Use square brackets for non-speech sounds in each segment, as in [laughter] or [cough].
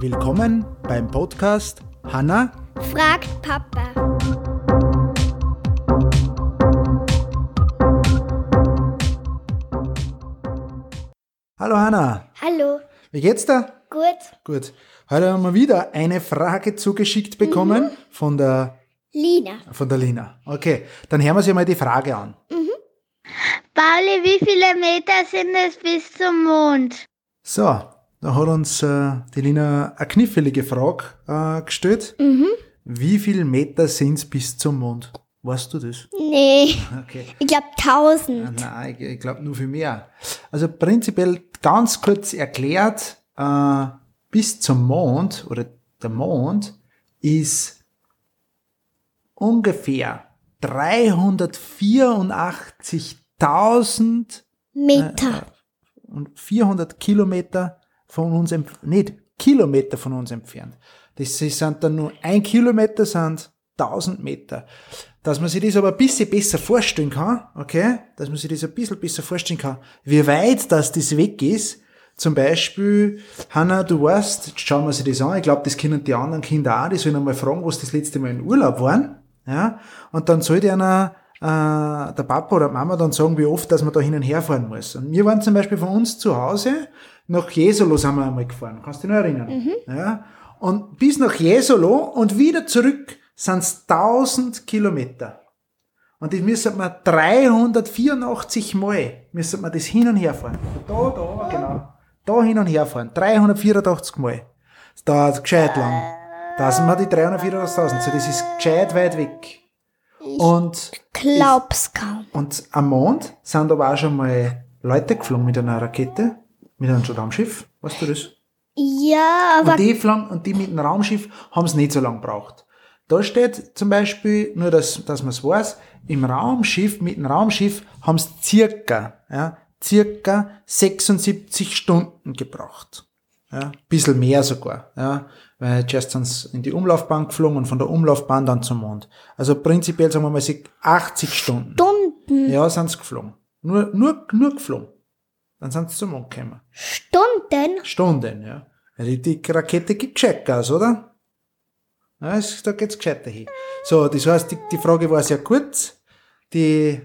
Willkommen beim Podcast Hanna. Fragt Papa. Hallo Hanna, Hallo. wie geht's dir? Gut. Gut. Heute haben wir wieder eine Frage zugeschickt bekommen von, der, Lina. von der Lina. Okay, dann hören wir uns mal die Frage an. Pauli, wie viele Meter sind es bis zum Mond? So, da hat uns äh, die Lina eine knifflige Frage äh, gestellt. Mhm. Wie viele Meter sind's bis zum Mond? Weißt du das? Nee. [laughs] Okay. Ich glaube 1000. Nein, ich, ich glaube nur viel mehr. Also prinzipiell ganz kurz erklärt, äh, bis zum Mond oder der Mond ist ungefähr 384.000 Meter. und 400 Kilometer von uns, nicht Kilometer von uns entfernt. Das sind dann nur ein Kilometer, sind 1000 Meter. Dass man sich das aber ein bisschen besser vorstellen kann, okay? Dass man sich das ein bisschen besser vorstellen kann, wie weit das das weg ist. Zum Beispiel, Hanna, du weißt, jetzt schauen wir sich das an, ich glaube, das können die anderen Kinder auch, die sollen einmal fragen, was das letzte Mal in Urlaub waren, ja? Und dann soll dir einer, äh, der Papa oder Mama dann sagen, wie oft, dass man da hin und her fahren muss. Und wir waren zum Beispiel von uns zu Hause, nach Jesolo sind wir einmal gefahren. Kannst du dich noch erinnern? Ja? Und bis nach Jesolo und wieder zurück sind es 1000 Kilometer. Und das müssen wir 384 Mal, müssen wir das hin und her fahren. Da, da, genau. Da hin und her fahren. 384 Mal. Das dauert gescheit lang. Da sind wir die 384.000. So, das ist gescheit weit weg. Und Glaub's kaum. und am Mond sind aber auch schon mal Leute geflogen mit einer Rakete, mit einem Raumschiff. Weißt du das? Ja, aber Und die, flang, und die mit dem Raumschiff haben es nicht so lange gebraucht. Da steht zum Beispiel, nur dass, dass man es weiß, im Raumschiff, mit dem Raumschiff haben es circa, ja, circa 76 Stunden gebraucht. Ja, bisschen mehr sogar, ja, weil zuerst sind in die Umlaufbahn geflogen und von der Umlaufbahn dann zum Mond. Also prinzipiell sagen wir mal 80 Stunden. Stunden. Ja, sind sie geflogen. Nur, nur, nur geflogen. Dann sind sie zum Mond gekommen. Stunden? Stunden, ja. ja die, die Rakete gibt gescheit Gas, oder? Ja, es, da geht's gescheiter hin. So, das heißt, die, die Frage war sehr kurz. Die,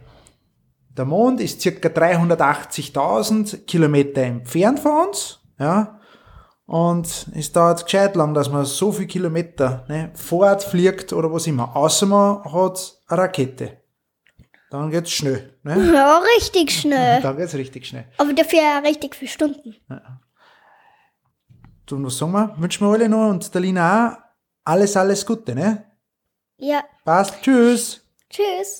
der Mond ist circa 380.000 Kilometer entfernt von uns, ja. Und es dauert gescheit lang, dass man so viel Kilometer ne, fährt, fliegt oder was immer. Außer man hat eine Rakete. Dann geht's schnell. Ne? [laughs] Ja, richtig schnell. Dann geht's richtig schnell. Aber dafür ja richtig viele Stunden. Und was sagen wir? Wünschen wir alle noch und der Lina auch alles, alles Gute, ne? Ja. Passt. Tschüss. Tschüss.